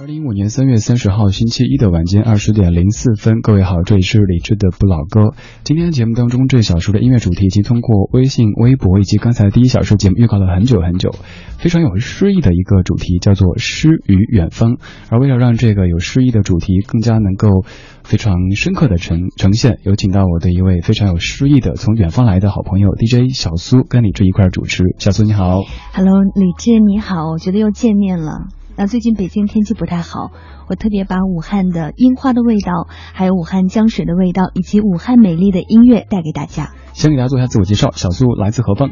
二零一五年三月三十号星期一的晚间二十点零四分，各位好，这里是李志的不老歌。今天节目当中这小时的音乐主题已经通过微信、微博以及刚才第一小时节目预告了很久很久，非常有诗意的一个主题，叫做诗与远方。而为了让这个有诗意的主题更加能够非常深刻的呈呈现，有请到我的一位非常有诗意的从远方来的好朋友 DJ 小苏跟李志一块主持。小苏你好。Hello，李志你好，我觉得又见面了。那最近北京天气不太好，我特别把武汉的樱花的味道，还有武汉江水的味道，以及武汉美丽的音乐带给大家。先给大家做一下自我介绍，小苏来自何方？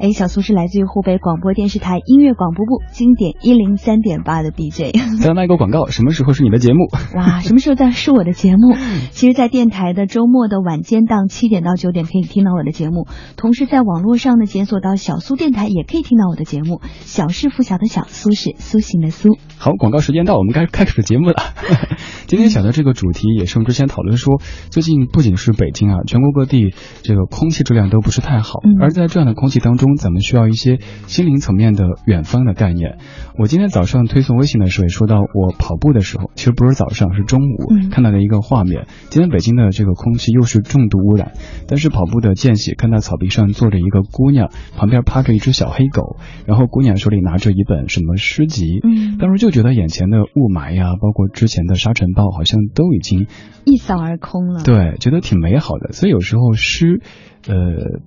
哎，小苏是来自于湖北广播电视台音乐广播部经典一零三点八的 DJ。再来卖个广告，什么时候是你的节目？哇，什么时候在是我的节目？其实，在电台的周末的晚间档七点到九点可以听到我的节目，同时在网络上呢检索到小苏电台也可以听到我的节目。小是拂晓的小，苏是苏醒的苏。好，广告时间到，我们该开始节目了。今天想的这个主题也是我们之前讨论说，最近不仅是北京啊，全国各地这个空气质量都不是太好，嗯而在这样的空气当中，咱们需要一些心灵层面的远方的概念。我今天早上推送微信的时候也说到，我跑步的时候，其实不是早上，是中午、嗯看到的一个画面。今天北京的这个空气又是重度污染，但是跑步的间隙看到草坪上坐着一个姑娘，旁边趴着一只小黑狗，然后姑娘手里拿着一本什么诗集，嗯当时就觉得眼前的雾霾呀，包括之前的沙尘暴，好像都已经一扫而空了。对，觉得挺美好的。所以有时候诗，呃，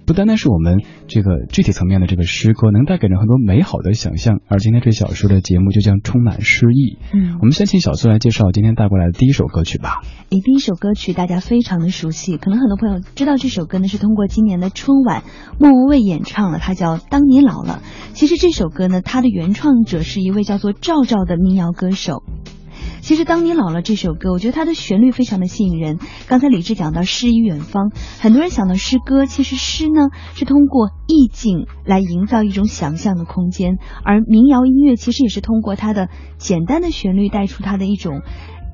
不单单是我们这个具体层面的这个诗歌，能带给人很多美好的想象。而今天这小说的节目就将充满诗意。嗯我，们先请小苏来介绍今天带过来的第一首歌曲吧。诶，第一首歌曲大家非常的熟悉，可能很多朋友知道这首歌呢是通过今年的春晚莫文蔚演唱了，它叫《当你老了》。其实这首歌呢，它的原创者是一位叫做赵赵的民谣歌手。其实，当你老了这首歌，我觉得它的旋律非常的吸引人。刚才李志讲到诗与远方，很多人想到诗歌，其实诗呢是通过意境来营造一种想象的空间，而民谣音乐其实也是通过它的简单的旋律带出它的一种。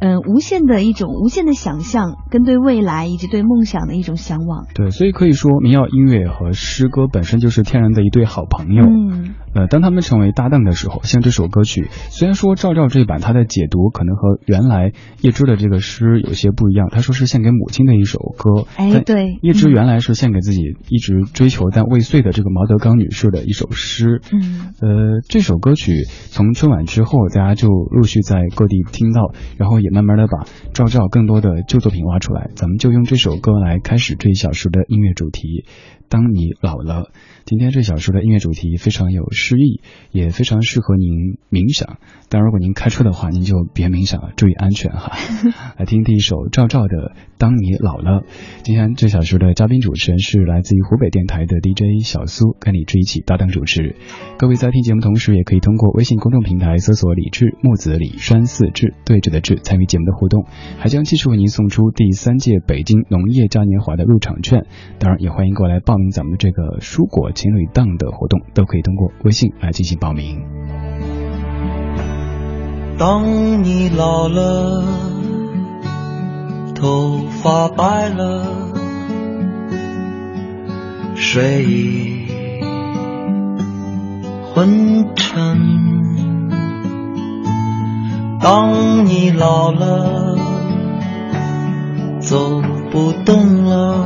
嗯，无限的一种无限的想象，跟对未来以及对梦想的一种向往。对，所以可以说民谣音乐和诗歌本身就是天然的一对好朋友。嗯呃，当他们成为搭档的时候，像这首歌曲，虽然说赵照这版他的解读可能和原来叶芝的这个诗有些不一样，他说是献给母亲的一首歌，哎对叶芝嗯原来是献给自己一直追求但未遂的这个毛德刚女士的一首诗。嗯呃，这首歌曲从春晚之后，大家就陆续在各地听到，然后也慢慢的把赵照更多的旧作品挖出来。咱们就用这首歌来开始这一小时的音乐主题。当你老了，今天这小时的音乐主题非常有诗意，也非常适合您冥想。但如果您开车的话，您就别冥想了，注意安全哈。来听第一首赵照的《当你老了》。今天这小时的嘉宾主持人是来自于湖北电台的 DJ 小苏，跟李志一起搭档主持。各位在听节目同时，也可以通过微信公众平台搜索“李志木子李山四志对峙的志”参与节目的互动，还将继续为您送出第三届北京农业嘉年华的入场券。当然，也欢迎过来报名咱们这个蔬果情侣档的活动，都可以通过微信来进行报名。当你老了，头发白了，睡意昏沉。当你老了，走不动了，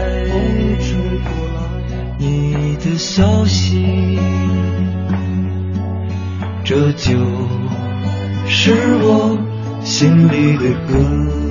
风吹过来你的消息这就是我心里的歌。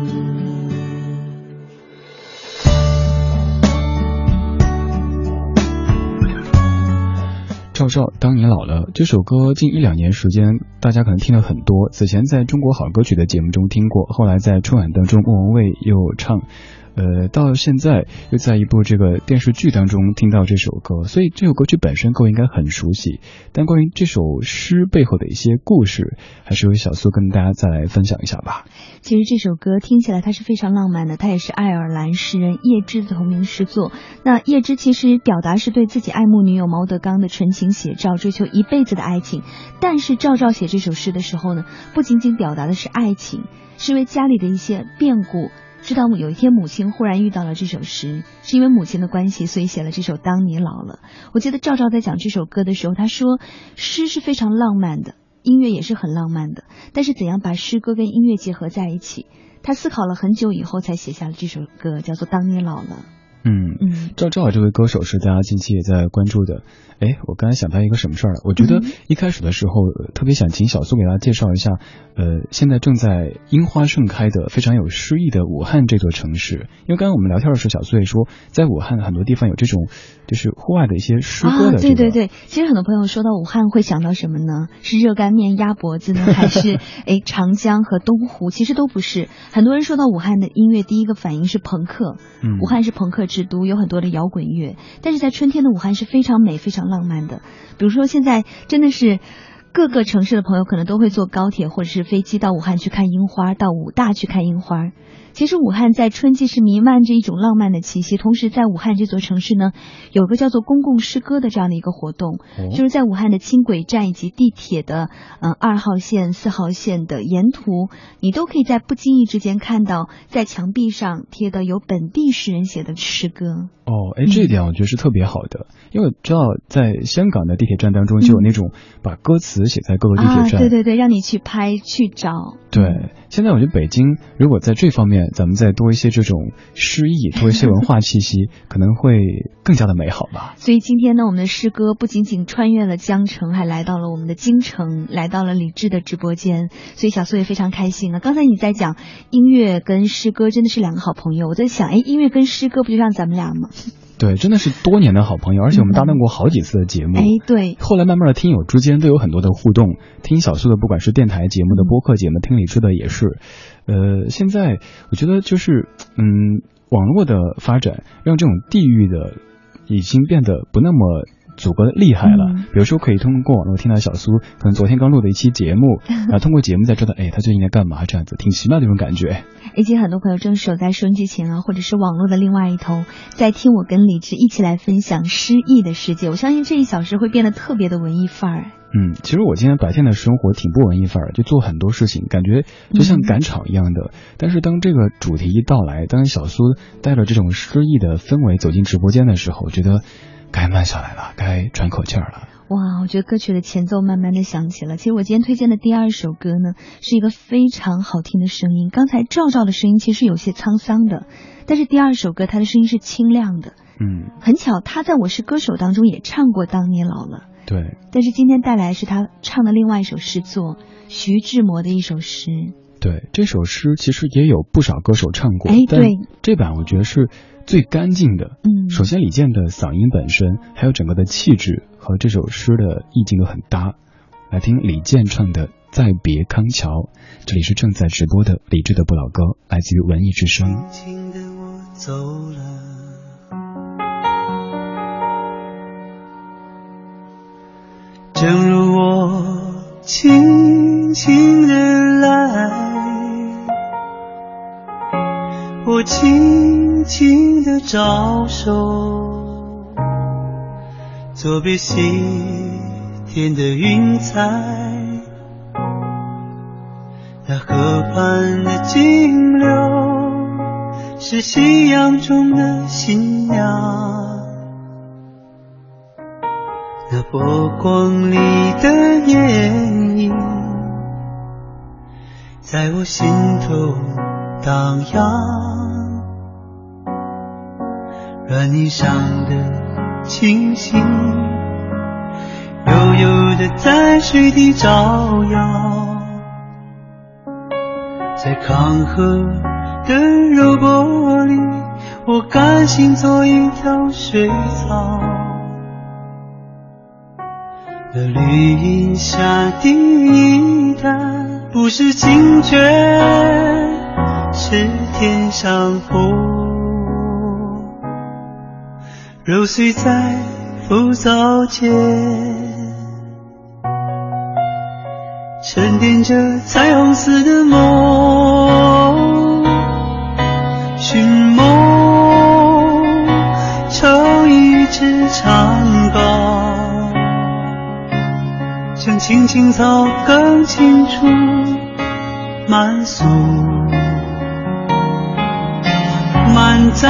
赵照，当你老了这首歌，近一两年时间，大家可能听了很多。此前在中国好歌曲的节目中听过，后来在春晚当中，莫文蔚又唱。呃，到现在又在一部这个电视剧当中听到这首歌，所以这首歌曲本身各位应该很熟悉。但关于这首诗背后的一些故事，还是由小苏跟大家再来分享一下吧。其实这首歌听起来它是非常浪漫的，它也是爱尔兰诗人叶芝的同名诗作。那叶芝其实表达是对自己爱慕女友毛德刚的纯情写照，追求一辈子的爱情。但是赵照写这首诗的时候呢，不仅仅表达的是爱情，是因为家里的一些变故。知道有一天母亲忽然遇到了这首诗，是因为母亲的关系，所以写了这首《当你老了》。我记得赵照在讲这首歌的时候，他说诗是非常浪漫的，音乐也是很浪漫的，但是怎样把诗歌跟音乐结合在一起，他思考了很久以后才写下了这首歌，叫做《当你老了》。嗯嗯，赵照这位歌手是大家近期也在关注的。哎，我刚才想到一个什么事儿我觉得一开始的时候特别想请小苏给大家介绍一下，呃，现在正在樱花盛开的非常有诗意的武汉这座城市。因为刚刚我们聊天的时候，小苏也说，在武汉很多地方有这种就是户外的一些诗歌的。对对对，其实很多朋友说到武汉会想到什么呢？是热干面、鸭脖子呢，还是 哎长江和东湖？其实都不是。很多人说到武汉的音乐，第一个反应是朋克。嗯，武汉是朋克只读，有很多的摇滚乐。但是在春天的武汉是非常美、非常。浪漫的，比如说现在真的是各个城市的朋友可能都会坐高铁或者是飞机到武汉去看樱花，到武大去看樱花。其实武汉在春季是弥漫着一种浪漫的气息，同时在武汉这座城市呢，有个叫做公共诗歌的这样的一个活动，就是在武汉的轻轨站以及地铁的嗯二号线、四号线的沿途，你都可以在不经意之间看到在墙壁上贴的有本地诗人写的诗歌。哦，哦，哎，这一点我觉得是特别好的，因为知道在香港的地铁站当中就有那种把歌词写在各个地铁站，对对对，让你去拍去找。对，现在我觉得北京如果在这方面咱们再多一些这种诗意，多一些文化气息，可能会更加的美好吧。所以今天呢，我们的诗歌不仅仅穿越了江城，还来到了我们的京城，来到了李志的直播间。所以小苏也非常开心啊。刚才你在讲音乐跟诗歌真的是两个好朋友，我在想，哎，音乐跟诗歌不就像咱们俩吗？对，真的是多年的好朋友，而且我们搭档过好几次的节目。哎，对。后来慢慢的，听友之间都有很多的互动。听小苏的，不管是电台节目的播客节目，听李志的也是。呃，现在我觉得就是，嗯，网络的发展让这种地域的已经变得不那么。祖国的厉害了，比如说可以通过网络听到小苏，可能昨天刚录的一期节目，然 后通过节目才知道，哎，他最近在干嘛？这样子挺奇妙的一种感觉。以及很多朋友正守在收音机前啊，或者是网络的另外一头，在听我跟李志一起来分享诗意的世界。我相信这一小时会变得特别的文艺范儿。嗯，其实我今天白天的生活挺不文艺范儿，就做很多事情，感觉就像赶场一样的。但是当这个主题一到来，当小苏带着这种诗意的氛围走进直播间的时候，我觉得。该慢下来了，该喘口气儿了。哇，我觉得歌曲的前奏慢慢的响起了。其实我今天推荐的第二首歌呢，是一个非常好听的声音。刚才赵赵的声音其实有些沧桑的，但是第二首歌他的声音是清亮的。嗯，很巧，他在我是歌手当中也唱过《当你老了》。对。但是今天带来是他唱的另外一首诗作，徐志摩的一首诗。对，这首诗其实也有不少歌手唱过。哎，对。这版我觉得是。最干净的，嗯，首先李健的嗓音本身，还有整个的气质和这首诗的意境都很搭。来听李健唱的《再别康桥》，这里是正在直播的李志的不老歌，来自于文艺之声。轻轻的我走了，正如我轻轻的来。我轻轻地招手，作别西天的云彩，那河畔的金柳是夕阳中的新娘，那波光里的艳影，在我心头荡漾。软泥上的星星，悠悠的在水底照耀，在康河的柔波里，我甘心做一条水草。那绿荫下的一潭，不是清泉，是天上虹。揉碎在浮藻间，沉淀着彩虹似的梦，寻梦成一支长篙，将青青草更清楚漫溯，满载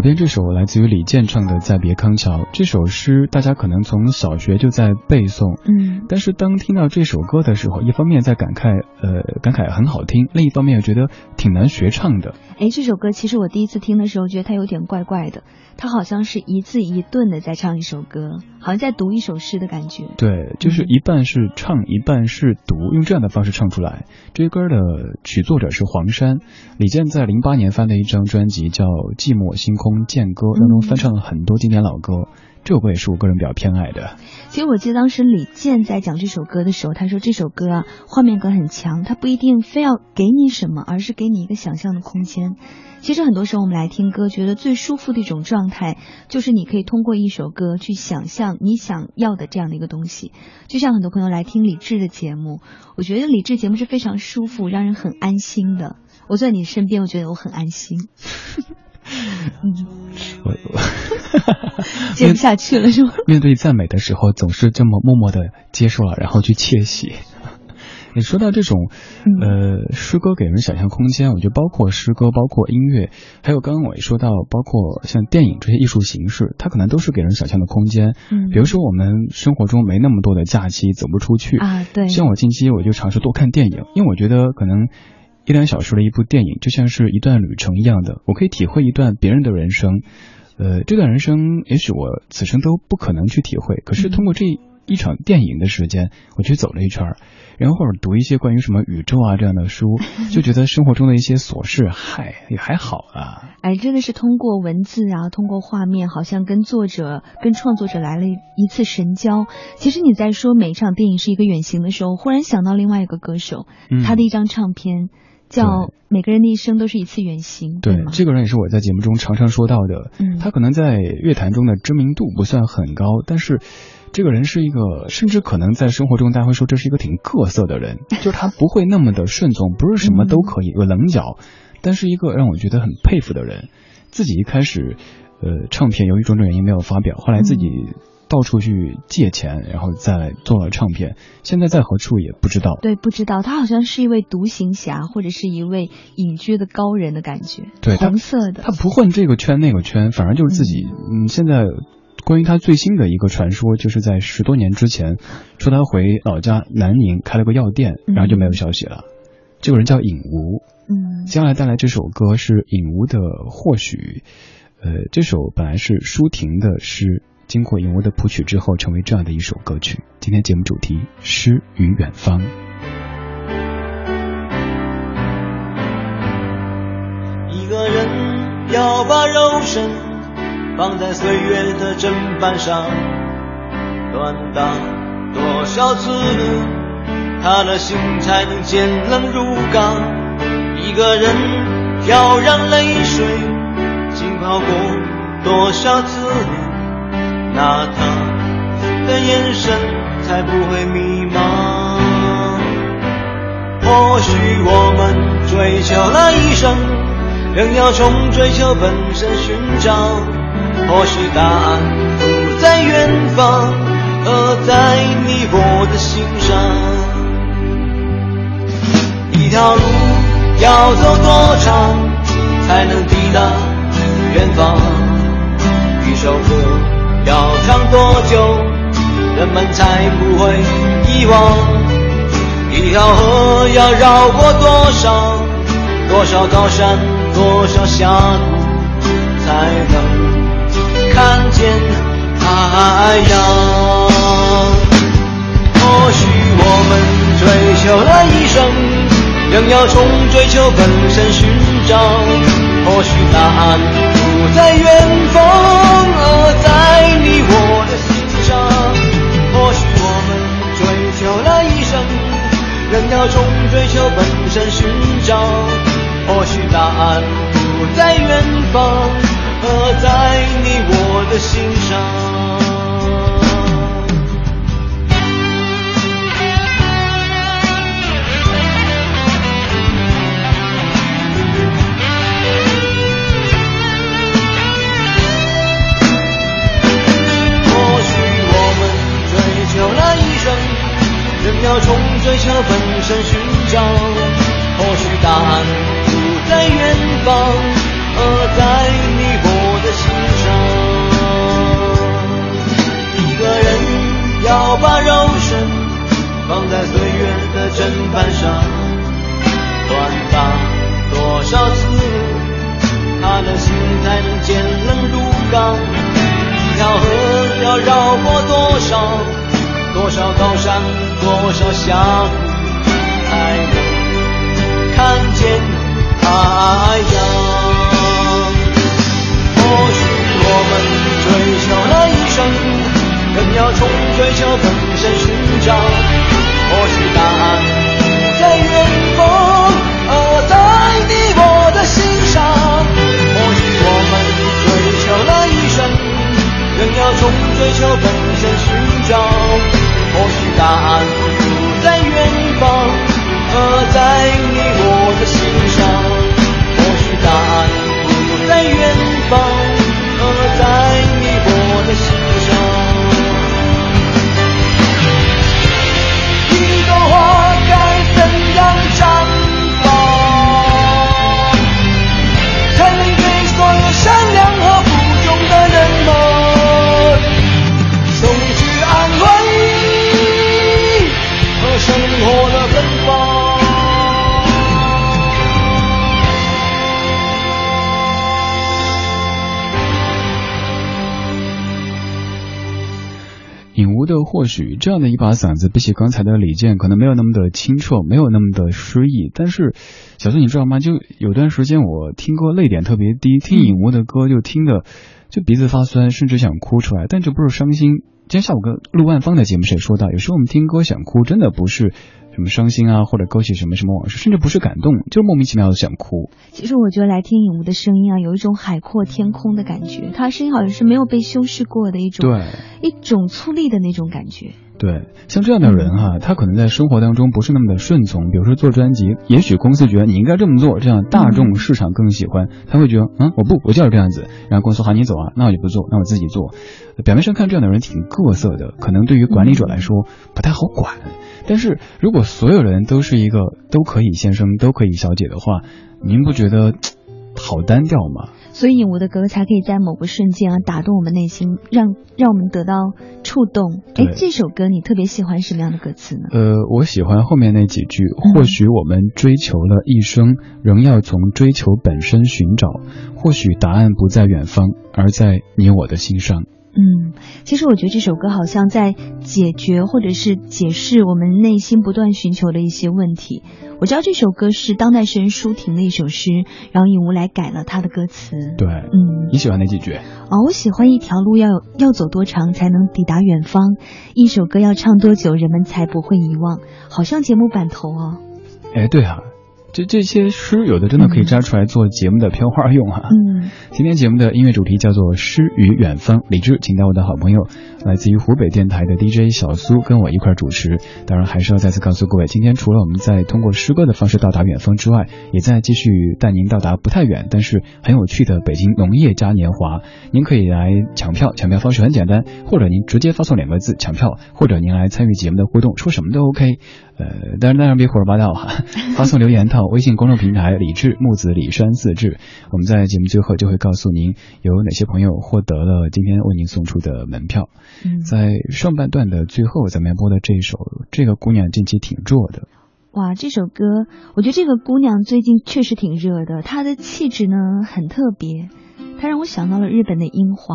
耳边这首来自于李健唱的《再别康桥》这首诗，大家可能从小学就在背诵，嗯，但是当听到这首歌的时候，一方面在感慨，呃，感慨很好听，另一方面又觉得挺难学唱的。哎，这首歌其实我第一次听的时候，觉得它有点怪怪的，它好像是一字一顿的在唱一首歌，好像在读一首诗的感觉。对，就是一半是唱，一半是读，用这样的方式唱出来。这歌的曲作者是黄山，李健在零八年发的一张专辑叫《寂寞星空剑歌》当中翻唱了很多经典老歌，这首歌也是我个人比较偏爱的。其实我记得当时李健在讲这首歌的时候，他说这首歌啊，画面感很强，它不一定非要给你什么，而是给你一个想象的空间。其实很多时候我们来听歌，觉得最舒服的一种状态，就是你可以通过一首歌去想象你想要的这样的一个东西。就像很多朋友来听李志的节目，我觉得李志节目是非常舒服，让人很安心的。我坐在你身边，我觉得我很安心。嗯，我我 接不下去了是吗？面对赞美的时候，总是这么默默的接受了，然后去窃喜。你 说到这种，呃，诗歌给人想象空间，我觉得包括诗歌，包括音乐，还有刚刚我也说到，包括像电影这些艺术形式，它可能都是给人想象的空间。嗯，比如说我们生活中没那么多的假期，走不出去啊，对。像我近期我就尝试多看电影，因为我觉得可能一两小时的一部电影就像是一段旅程一样的，我可以体会一段别人的人生。呃，这段人生也许我此生都不可能去体会，可是通过这一场电影的时间，我去走了一圈儿。然后或者读一些关于什么宇宙啊这样的书，就觉得生活中的一些琐事，嗨，也还好啊。哎，真的是通过文字啊，通过画面，好像跟作者、跟创作者来了一次神交。其实你在说每一场电影是一个远行的时候，忽然想到另外一个歌手，嗯、他的一张唱片叫《每个人的一生都是一次远行》。对，这个人也是我在节目中常常说到的。嗯，他可能在乐坛中的知名度不算很高，但是。这个人是一个，甚至可能在生活中大家会说这是一个挺各色的人，就是他不会那么的顺从，不是什么都可以，有棱角，但是一个让我觉得很佩服的人。自己一开始，呃，唱片由于种种原因没有发表，后来自己到处去借钱，然后再做了唱片，现在在何处也不知道。对，不知道他好像是一位独行侠，或者是一位隐居的高人的感觉。对，红色的，他不混这个圈那个圈，反而就是自己。嗯，现在。关于他最新的一个传说，就是在十多年之前，说他回老家南宁开了个药店，然后就没有消息了。这个人叫尹吾，嗯，接下来带来这首歌是尹吾的《或许》，呃，这首本来是舒婷的诗，经过尹吾的谱曲之后，成为这样的一首歌曲。今天节目主题：诗与远方。一个人要把肉身。放在岁月的砧板上，锻打多少次，他的心才能坚冷如钢？一个人要让泪水浸泡过多少次，那他的眼神才不会迷茫？或许我们追求了一生，仍要从追求本身寻找。或许答案不在远方，而在你我的心上。一条路要走多长，才能抵达远方？一首歌要唱多久，人们才不会遗忘？一条河要绕过多少多少高山，多少峡谷，才能？看见太阳。或许我们追求了一生，仍要从追求本身寻找。或许答案不在远方，而在你我的心上。或许我们追求了一生，仍要从追求本身寻找。或许答案不在远方。而在你我的心上。人要从追求本身寻找。或许答案不在远方。而在多少相遇，才能看见太阳？或许我们追求了一生，更要从追求或许这样的一把嗓子，比起刚才的李健，可能没有那么的清澈，没有那么的诗意。但是，小孙你知道吗？就有段时间我听歌泪点特别低，听影无的歌就听的就鼻子发酸，甚至想哭出来。但这不是伤心。今天下午跟陆万芳的节目时也说到，有时候我们听歌想哭，真的不是。什么伤心啊，或者勾起什么什么往事，甚至不是感动，就是莫名其妙的想哭。其实我觉得来听影无的声音啊，有一种海阔天空的感觉。他声音好像是没有被修饰过的一种，对，一种粗粝的那种感觉。对，像这样的人哈，他可能在生活当中不是那么的顺从。比如说做专辑，也许公司觉得你应该这么做，这样大众市场更喜欢，他会觉得嗯，我不，我就是这样子。然后公司喊你走啊，那我就不做，那我自己做。表面上看这样的人挺各色的，可能对于管理者来说不太好管。但是如果所有人都是一个都可以先生都可以小姐的话，您不觉得 好单调吗？所以我的歌才可以在某个瞬间啊打动我们内心，让让我们得到触动。哎，这首歌你特别喜欢什么样的歌词呢？呃，我喜欢后面那几句。或许我们追求了一生，仍要从追求本身寻找。或许答案不在远方，而在你我的心上。嗯，其实我觉得这首歌好像在解决或者是解释我们内心不断寻求的一些问题。我知道这首歌是当代诗人舒婷的一首诗，然后尹吾来改了他的歌词。对，嗯，你喜欢哪几句？哦，我喜欢一条路要要走多长才能抵达远方，一首歌要唱多久人们才不会遗忘？好像节目版头哦。哎，对啊。这这些诗有的真的可以摘出来做节目的片花用哈。嗯，今天节目的音乐主题叫做《诗与远方》，李志请到我的好朋友，来自于湖北电台的 DJ 小苏跟我一块主持。当然还是要再次告诉各位，今天除了我们在通过诗歌的方式到达远方之外，也在继续带您到达不太远但是很有趣的北京农业嘉年华。您可以来抢票，抢票方式很简单，或者您直接发送两个字“抢票”，或者您来参与节目的互动，说什么都 OK。呃，当然当然别胡说八道哈，发送留言到微信公众平台李志木子李山四志，我们在节目最后就会告诉您有哪些朋友获得了今天为您送出的门票。嗯，在上半段的最后，咱们要播的这一首，这个姑娘近期挺热的。哇，这首歌，我觉得这个姑娘最近确实挺热的，她的气质呢很特别，她让我想到了日本的樱花。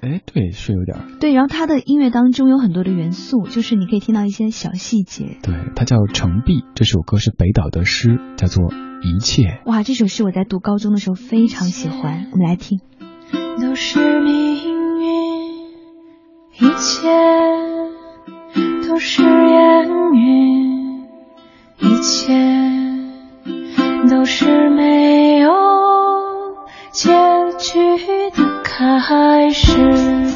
哎，对，是有点。对，然后他的音乐当中有很多的元素，就是你可以听到一些小细节。对，他叫程璧，这首歌是北岛的诗，叫做一切。哇，这首诗我在读高中的时候非常喜欢，我们来听。都是命运，一切都是烟云，一切都是没有结局的。开始。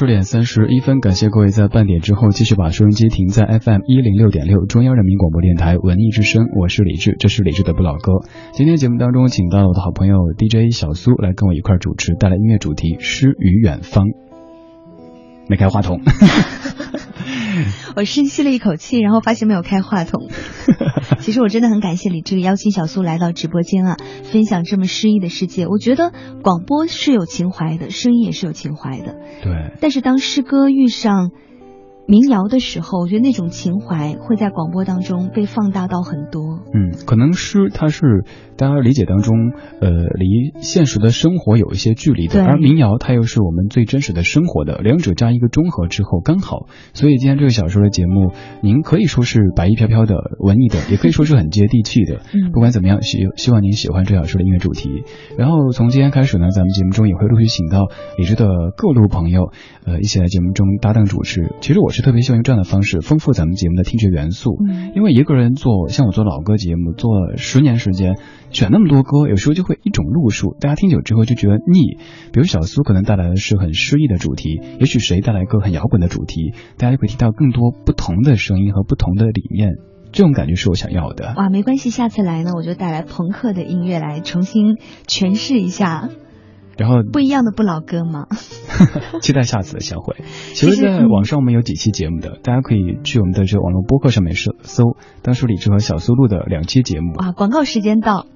十点三十一分，感谢各位在半点之后继续把收音机停在 FM 一零六点六中央人民广播电台文艺之声，我是李志，这是李志的不老歌。今天节目当中，请到了我的好朋友 DJ 小苏来跟我一块主持，带来音乐主题《诗与远方》。没开话筒。我深吸了一口气，然后发现没有开话筒。其实我真的很感谢李志邀请小苏来到直播间啊，分享这么诗意的世界。我觉得广播是有情怀的，声音也是有情怀的。对。但是当诗歌遇上。民谣的时候，我觉得那种情怀会在广播当中被放大到很多。嗯，可能诗它是大家理解当中，呃，离现实的生活有一些距离的，而民谣它又是我们最真实的生活的，两者加一个中和之后刚好。所以今天这个小说的节目，您可以说是白衣飘飘的文艺的，也可以说是很接地气的。嗯，不管怎么样，希希望您喜欢这小说的音乐主题。然后从今天开始呢，咱们节目中也会陆续请到李志的各路朋友，呃，一起来节目中搭档主持。其实我是。特别希望用这样的方式丰富咱们节目的听觉元素，因为一个人做像我做老歌节目做了十年时间，选那么多歌，有时候就会一种路数，大家听久之后就觉得腻。比如小苏可能带来的是很诗意的主题，也许谁带来一个很摇滚的主题，大家就会听到更多不同的声音和不同的理念，这种感觉是我想要的。哇，没关系，下次来呢，我就带来朋克的音乐来重新诠释一下。然后不一样的不老歌吗？期待下次的相会。其实，在网上我们有几期节目的，大家可以去我们的这个网络播客上面搜搜，当初李志和小苏录的两期节目。啊，广告时间到，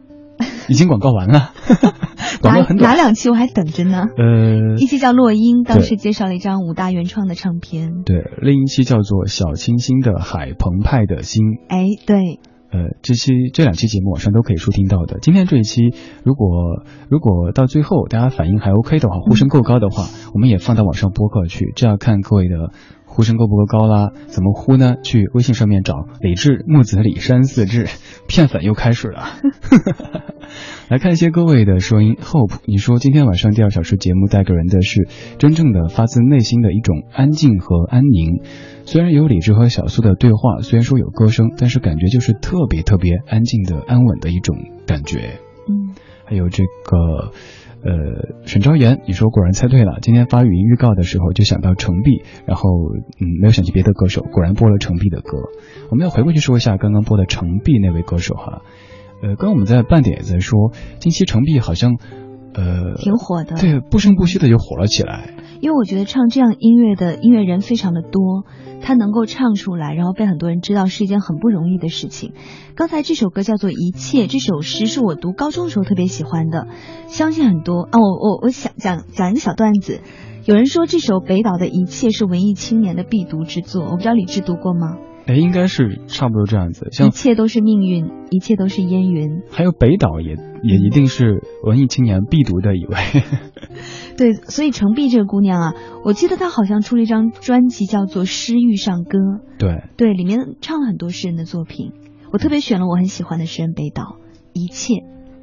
已经广告完了。广告很短，哪两期我还等着呢？呃，一期叫《落英》，当时介绍了一张武大原创的唱片。对，另一期叫做《小清新的海澎湃的心》。哎，对。呃，这期这两期节目网上都可以收听到的。今天这一期，如果如果到最后大家反应还 OK 的话，呼声够高的话，我们也放到网上播客去，这要看各位的呼声够不够高啦。怎么呼呢？去微信上面找李志木子李山四志，骗粉又开始了。来看一些各位的声音，Hope，你说今天晚上第二小时节目带给人的是真正的发自内心的一种安静和安宁。虽然有李智和小苏的对话，虽然说有歌声，但是感觉就是特别特别安静的安稳的一种感觉。嗯，还有这个，呃，沈昭言，你说果然猜对了。今天发语音预告的时候就想到程璧，然后嗯没有想起别的歌手，果然播了程璧的歌。我们要回过去说一下刚刚播的程璧那位歌手哈。呃，刚刚我们在半点也在说，近期程璧好像。呃，挺火的，对，不声不息的就火了起来。因为我觉得唱这样音乐的音乐人非常的多，他能够唱出来，然后被很多人知道，是一件很不容易的事情。刚才这首歌叫做《一切》，这首诗是我读高中的时候特别喜欢的，相信很多啊，我我我想讲讲一个小段子。有人说这首北岛的一切是文艺青年的必读之作，我不知道李志读过吗？哎，应该是差不多这样子。像一切都是命运，一切都是烟云。还有北岛也也一定是文艺青年必读的一位。对，所以程璧这个姑娘啊，我记得她好像出了一张专辑，叫做《诗遇上歌》。对对，里面唱了很多诗人的作品。我特别选了我很喜欢的诗人北岛，一切。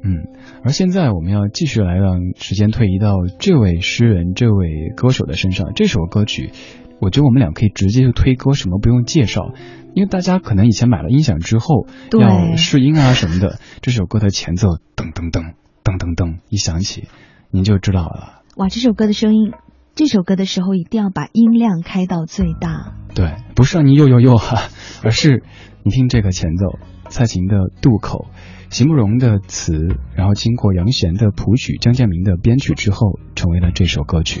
嗯，而现在我们要继续来让时间推移到这位诗人、这位歌手的身上。这首歌曲，我觉得我们俩可以直接就推歌，什么不用介绍，因为大家可能以前买了音响之后要试音啊什么的，这首歌的前奏噔噔噔噔噔噔一响起，您就知道了。哇，这首歌的声音，这首歌的时候一定要把音量开到最大。对，不是让你又又又哈，而是你听这个前奏，蔡琴的渡口。席慕容的词，然后经过杨弦的谱曲、江建明的编曲之后，成为了这首歌曲。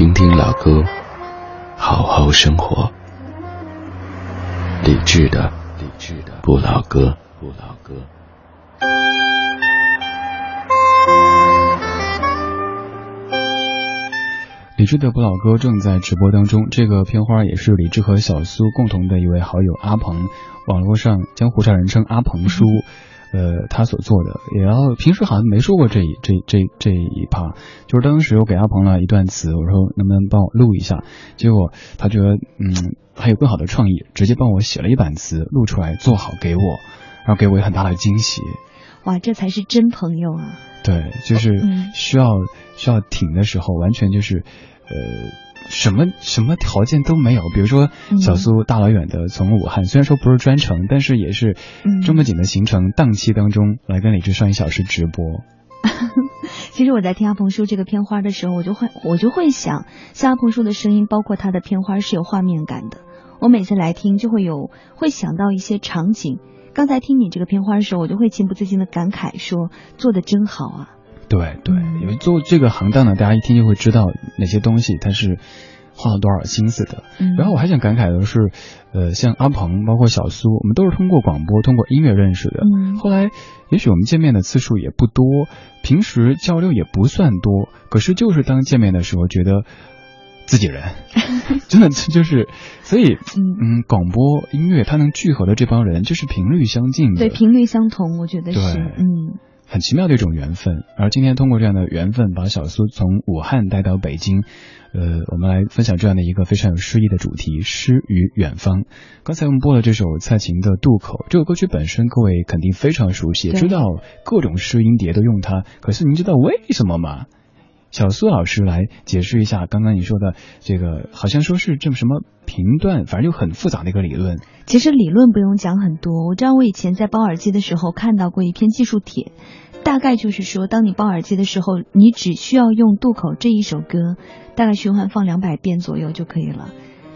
听听老歌，好好生活。理智的，理智的不老歌，不老歌。李志的不老歌正在直播当中，这个片花也是李志和小苏共同的一位好友阿鹏，网络上江湖上人称阿鹏叔，呃，他所做的。也要平时好像没说过这一这这这一趴，就是当时我给阿鹏了一段词，我说能不能帮我录一下，结果他觉得嗯还有更好的创意，直接帮我写了一版词录出来做好给我，然后给我很大的惊喜。哇，这才是真朋友啊！对，就是需要需要挺的时候，完全就是，呃，什么什么条件都没有。比如说小苏大老远的从武汉，虽然说不是专程，但是也是这么紧的行程，档期当中来跟李志上一小时直播。其实我在听阿鹏叔这个片花的时候，我就会我就会想，像阿鹏叔的声音，包括他的片花是有画面感的。我每次来听，就会有会想到一些场景。刚才听你这个片花的时候，我就会情不自禁的感慨说：“做的真好啊！”对对，因为做这个行当呢，大家一听就会知道哪些东西它是花了多少心思的。然后我还想感慨的是，呃，像阿鹏，包括小苏，我们都是通过广播、通过音乐认识的。后来，也许我们见面的次数也不多，平时交流也不算多，可是就是当见面的时候，觉得。自己人，真的就是，所以，嗯，广播音乐它能聚合的这帮人，就是频率相近的，对，频率相同，我觉得是，嗯，很奇妙的一种缘分。而今天通过这样的缘分，把小苏从武汉带到北京，呃，我们来分享这样的一个非常有诗意的主题——诗与远方。刚才我们播了这首蔡琴的《渡口》，这首歌曲本身各位肯定非常熟悉，知道各种诗音碟都用它。可是您知道为什么吗？小苏老师来解释一下刚刚你说的这个，好像说是这么什么频段，反正就很复杂的一个理论。其实理论不用讲很多，我知道我以前在包耳机的时候看到过一篇技术帖，大概就是说，当你包耳机的时候，你只需要用渡口这一首歌，大概循环放两百遍左右就可以了。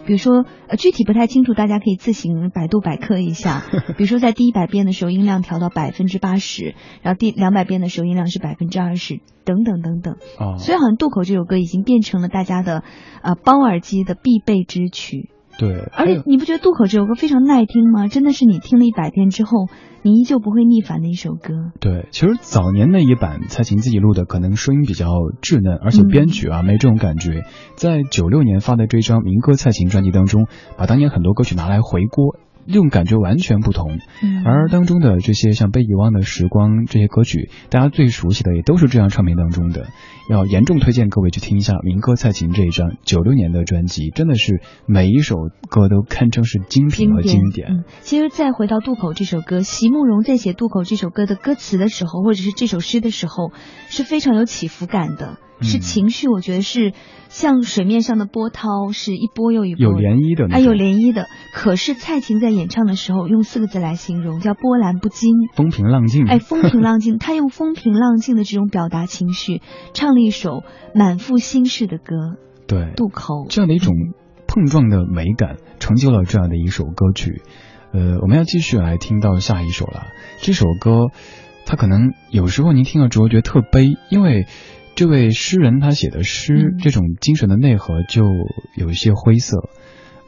比如说，呃，具体不太清楚，大家可以自行百度百科一下。比如说，在第一百遍的时候，音量调到百分之八十，然后第两百遍的时候，音量是百分之二十，等等等等。哦。所以，好像渡口这首歌已经变成了大家的，呃，包耳机的必备之曲。对，而且你不觉得渡口这首歌非常耐听吗？真的是你听了一百遍之后，你依旧不会腻烦的一首歌。对，其实早年那一版蔡琴自己录的，可能声音比较稚嫩，而且编曲啊没这种感觉。在九六年发的这张民歌蔡琴专辑当中，把当年很多歌曲拿来回锅。这种感觉完全不同，嗯而当中的这些像被遗忘的时光这些歌曲，大家最熟悉的也都是这张唱片当中的。要严重推荐各位去听一下民歌蔡琴这一张九六年的专辑，真的是每一首歌都堪称是精品和经典。其实再回到渡口这首歌，席慕容在写渡口这首歌的歌词的时候，或者是这首诗的时候，是非常有起伏感的。是情绪，我觉得是像水面上的波涛，是一波又一波，有涟漪的，哎，有涟漪的。可是蔡琴在演唱的时候，用四个字来形容，叫波澜不惊，风平浪静。哎，风平浪静，她用风平浪静的这种表达情绪，唱了一首满腹心事的歌。对，渡口这样的一种碰撞的美感，成就了这样的一首歌曲。呃，我们要继续来听到下一首了。这首歌，它可能有时候您听了之后觉得特悲，因为。这位诗人他写的诗，这种精神的内核就有一些灰色，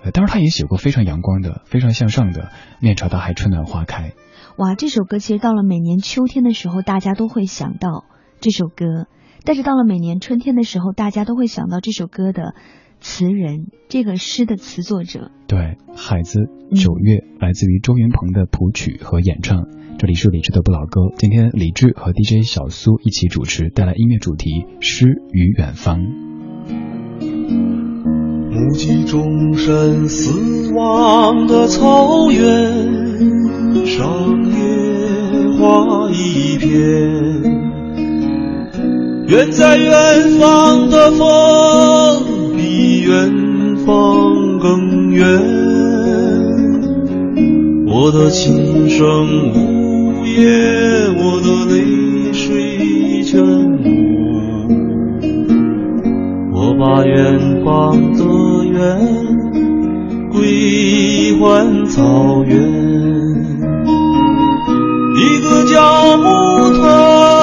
呃，当然他也写过非常阳光的、非常向上的“面朝大海，春暖花开”。哇，这首歌其实到了每年秋天的时候，大家都会想到这首歌；但是到了每年春天的时候，大家都会想到这首歌的词人，这个诗的词作者。对，海子九月来自于周云鹏的谱曲和演唱。这里是李智的不老歌，今天李志和 DJ 小苏一起主持，带来音乐主题《诗与远方》。目击众生死亡的草原上，野花一片。远在远方的风，比远方更远。我的琴声无。夜，我的泪水全无。我把远方的远归还草原。一个叫木头，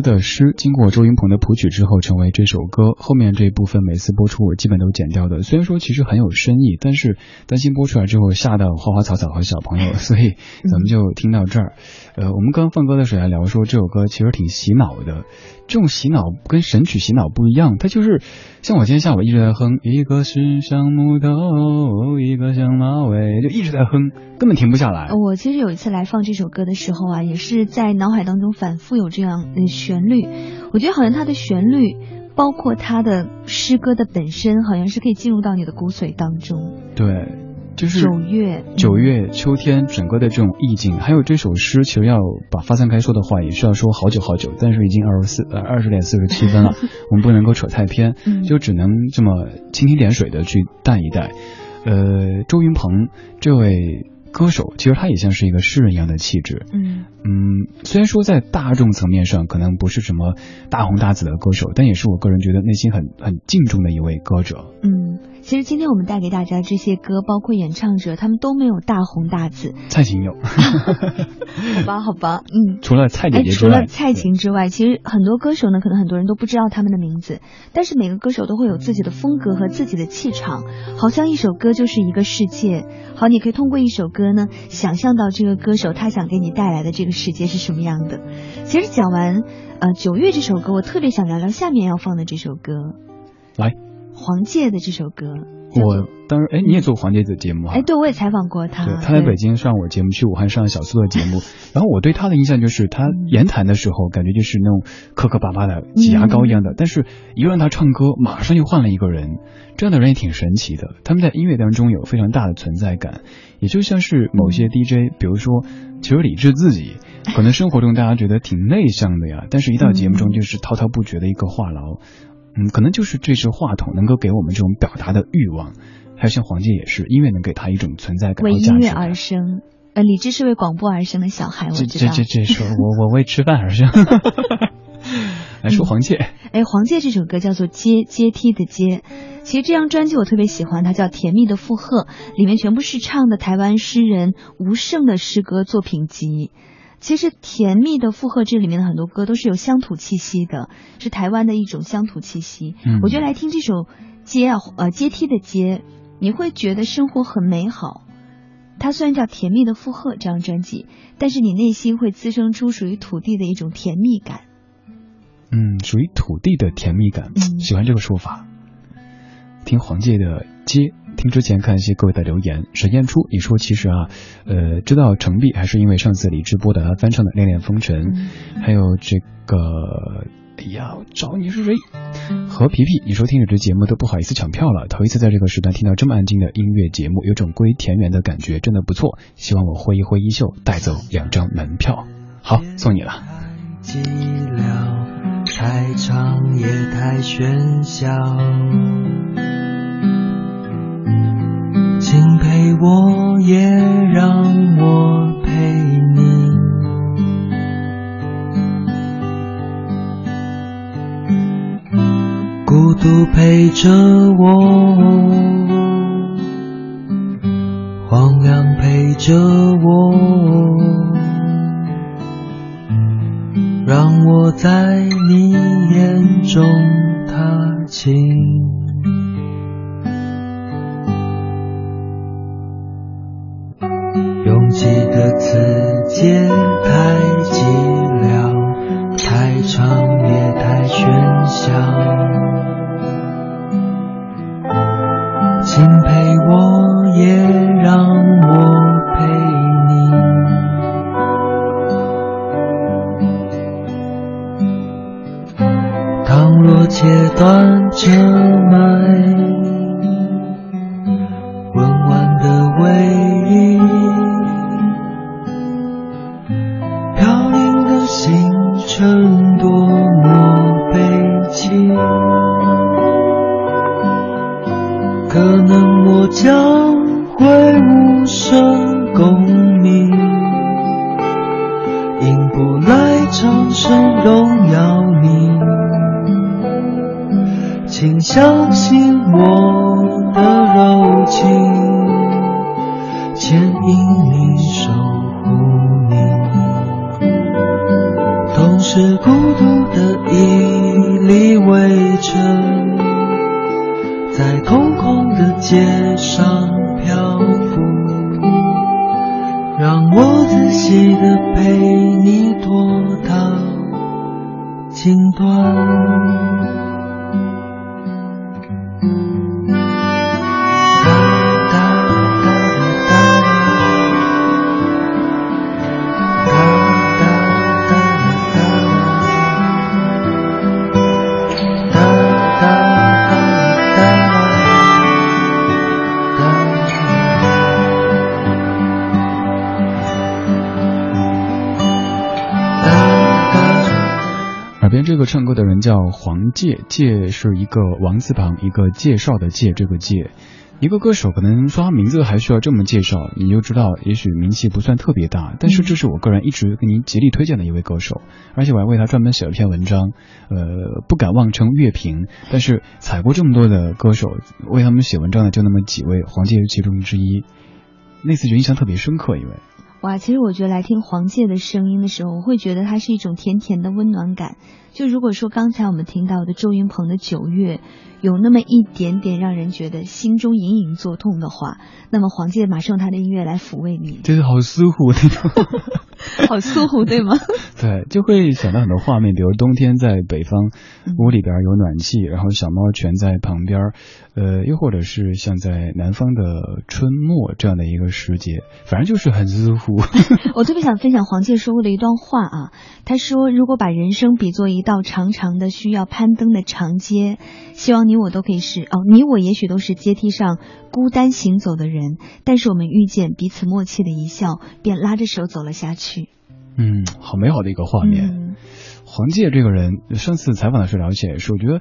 的诗经过周云鹏的谱曲之后，成为这首歌后面这一部分，每次播出我基本都剪掉的。虽然说其实很有深意，但是担心播出来之后吓到花花草草和小朋友，所以咱们就听到这儿。呃，我们刚刚放歌的时候还聊说这首歌其实挺洗脑的，这种洗脑跟神曲洗脑不一样，它就是像我今天下午一直在哼，一个是像木头，一个像马尾，就一直在哼，根本停不下来。我其实有一次来放这首歌的时候啊，也是在脑海当中反复有这样的旋律。我觉得好像它的旋律，包括它的诗歌的本身，好像是可以进入到你的骨髓当中。对，就是九月，九月秋天整个的这种意境，还有这首诗，其实要把发散开说的话，也需要说好久好久，但是已经二十四呃二十点四十七分了，我们不能够扯太偏，嗯就只能这么蜻蜓点水的去带一带。呃，周云鹏这位歌手，其实他也像是一个诗人一样的气质。嗯嗯，虽然说在大众层面上可能不是什么大红大紫的歌手，但也是我个人觉得内心很很敬重的一位歌者。嗯，其实今天我们带给大家这些歌，包括演唱者，他们都没有大红大紫。蔡琴有，好吧，好吧，嗯。除了蔡姐哎，姐之外，除了蔡琴之外，其实很多歌手呢，可能很多人都不知道他们的名字，但是每个歌手都会有自己的风格和自己的气场，好像一首歌就是一个世界。好，你可以通过一首歌呢，想象到这个歌手他想给你带来的这个世界是什么样的。其实讲完呃九月这首歌，我特别想聊聊下面要放的这首歌，来，黄玠的这首歌。我当时哎，你也做黄杰子节目哈？哎，对，我也采访过他。对，他来北京上我节目，去武汉上小苏的节目，然后我对他的印象就是他言谈的时候，感觉就是那种磕磕巴巴的挤牙膏一样的，但是一让他唱歌，马上就换了一个人，这样的人也挺神奇的。他们在音乐当中有非常大的存在感，也就像是某些 DJ，比如说，其实李志自己，可能生活中大家觉得挺内向的呀，但是一到节目中就是滔滔不绝的一个话痨。嗯，可能就是这支话筒能够给我们这种表达的欲望，还有像黄玠也是，音乐能给他一种存在感为。音乐而生。呃，李志是为广播而生的小孩，我这知道。这这这说我我为吃饭而生。来说黄玠，哎，黄玠这首歌叫做《阶阶梯的阶》，其实这张专辑我特别喜欢，它叫《甜蜜的负荷》，里面全部是唱的台湾诗人吴胜的诗歌作品集。其实《甜蜜的负荷》这里面的很多歌都是有乡土气息的，是台湾的一种乡土气息。嗯我觉得来听这首《阶》啊，呃，阶梯的阶，你会觉得生活很美好。它虽然叫《甜蜜的负荷》这张专辑，但是你内心会滋生出属于土地的一种甜蜜感。嗯，属于土地的甜蜜感，嗯喜欢这个说法。听黄玠的街，听之前看一些各位的留言。沈燕初，你说其实啊，呃，知道程璧还是因为上次李志波的他翻唱的《恋恋风尘》嗯还有这个，哎呀，我找你是谁？何皮皮，你说听这支节目都不好意思抢票了，头一次在这个时段听到这么安静的音乐节目，有种归田园的感觉，真的不错。希望我挥一挥衣袖，带走两张门票。好，送你了。寂寥，太长也太喧嚣。请陪我，也让我陪你。孤独陪着我，荒凉陪着我。让我在你眼中踏青。记得此街太寂寥，太长夜太喧嚣。请陪我，边这个唱歌的人叫黄介，介是一个王字旁一个介绍的介，这个介。一个歌手可能说他名字还需要这么介绍，你就知道也许名气不算特别大，但是这是我个人一直给您极力推荐的一位歌手，而且我还为他专门写了一篇文章，呃，不敢妄称乐评，但是采过这么多的歌手，为他们写文章的就那么几位，黄介是其中之一，那次就印象特别深刻，因为。哇，其实我觉得来听黄玠的声音的时候，我会觉得它是一种甜甜的温暖感。就如果说刚才我们听到的周云鹏的《九月》，有那么一点点让人觉得心中隐隐作痛的话，那么黄玠马上用他的音乐来抚慰你，就是好舒服那种，好舒服，对吗？对，就会想到很多画面，比如冬天在北方，屋里边有暖气，然后小猫蜷在旁边，呃，又或者是像在南方的春末这样的一个时节，反正就是很舒服。我特别想分享黄玠说过的一段话啊，他说：“如果把人生比作一道长长的需要攀登的长街，希望你我都可以是哦，你我也许都是阶梯上孤单行走的人，但是我们遇见彼此默契的一笑，便拉着手走了下去。”嗯，好美好的一个画面。嗯、黄玠这个人，上次采访的时候了解是，我觉得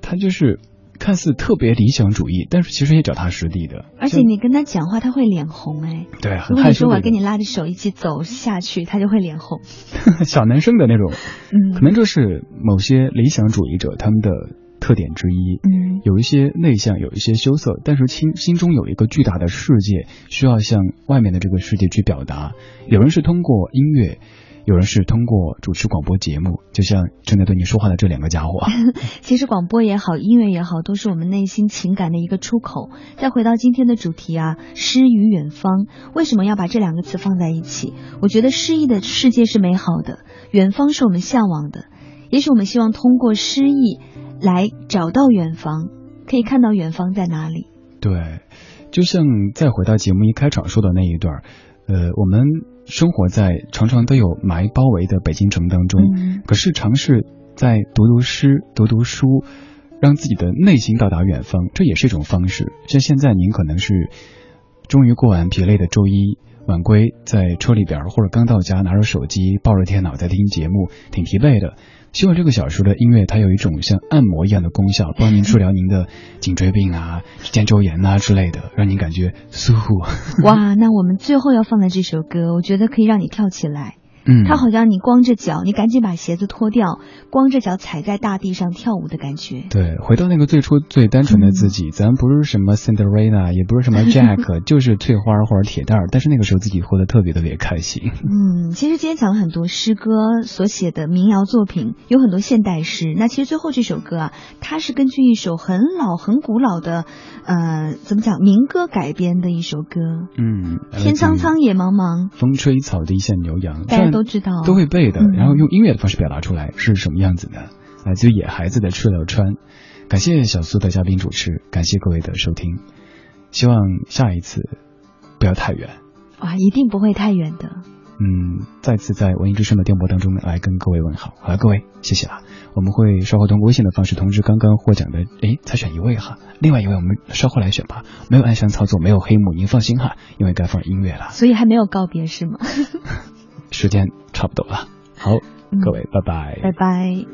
他就是。看似特别理想主义，但是其实也脚踏实地的。而且你跟他讲话，他会脸红哎。对，如果你说我跟你拉着手一起走下去，他就会脸红。小男生的那种，嗯，可能这是某些理想主义者他们的特点之一。嗯，有一些内向，有一些羞涩，但是心心中有一个巨大的世界，需要向外面的这个世界去表达。有人是通过音乐。有人是通过主持广播节目，就像正在对你说话的这两个家伙。其实广播也好，音乐也好，都是我们内心情感的一个出口。再回到今天的主题啊，诗与远方，为什么要把这两个词放在一起？我觉得诗意的世界是美好的，远方是我们向往的。也许我们希望通过诗意来找到远方，可以看到远方在哪里。对，就像再回到节目一开场说的那一段，呃，我们。生活在常常都有霾包围的北京城当中，嗯、可是尝试在读读诗、读读书，让自己的内心到达远方，这也是一种方式。像现在您可能是终于过完疲累的周一晚归，在车里边或者刚到家，拿着手机抱着电脑在听节目，挺疲惫的。希望这个小说的音乐，它有一种像按摩一样的功效，帮您治疗您的颈椎病啊、肩周炎呐之类的，让您感觉舒服。哇，那我们最后要放的这首歌，我觉得可以让你跳起来。嗯，它好像你光着脚，你赶紧把鞋子脱掉，光着脚踩在大地上跳舞的感觉。对，回到那个最初最单纯的自己，咱不是什么 Cinderella，也不是什么 Jack，就是翠花或者铁蛋儿，但是那个时候自己活得特别特别开心。嗯，其实今天讲了很多诗歌所写的民谣作品，有很多现代诗。那其实最后这首歌啊，它是根据一首很老很古老的，呃，怎么讲民歌改编的一首歌。嗯，天苍苍，野茫茫，风吹草低见牛羊，大家都知道，都会背的。嗯然后用音乐的方式表达出来是什么样子的？来自于野孩子的《赤了川》。感谢小苏的嘉宾主持，感谢各位的收听。希望下一次不要太远。哇，一定不会太远的。嗯，再次在文艺之声的电波当中来跟各位问好。好了，各位，谢谢了！我们会稍后通过微信的方式通知刚刚获奖的，诶，才选一位哈，另外一位我们稍后来选吧。没有暗箱操作，没有黑幕，您放心哈，因为该放音乐了。所以还没有告别是吗？时间差不多了，好，各位，拜拜，拜拜。